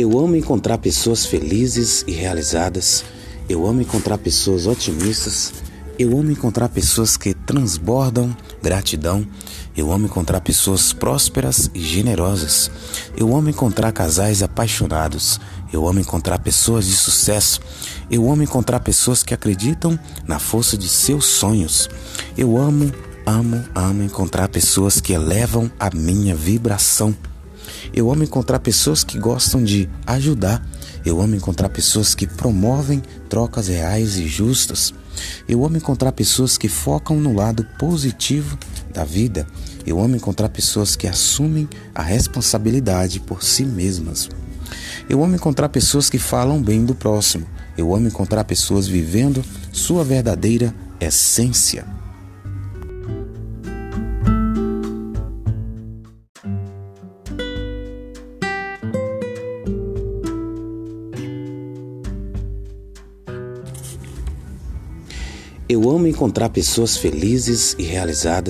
Eu amo encontrar pessoas felizes e realizadas. Eu amo encontrar pessoas otimistas. Eu amo encontrar pessoas que transbordam gratidão. Eu amo encontrar pessoas prósperas e generosas. Eu amo encontrar casais apaixonados. Eu amo encontrar pessoas de sucesso. Eu amo encontrar pessoas que acreditam na força de seus sonhos. Eu amo, amo, amo encontrar pessoas que elevam a minha vibração. Eu amo encontrar pessoas que gostam de ajudar. Eu amo encontrar pessoas que promovem trocas reais e justas. Eu amo encontrar pessoas que focam no lado positivo da vida. Eu amo encontrar pessoas que assumem a responsabilidade por si mesmas. Eu amo encontrar pessoas que falam bem do próximo. Eu amo encontrar pessoas vivendo sua verdadeira essência. Eu amo encontrar pessoas felizes e realizadas.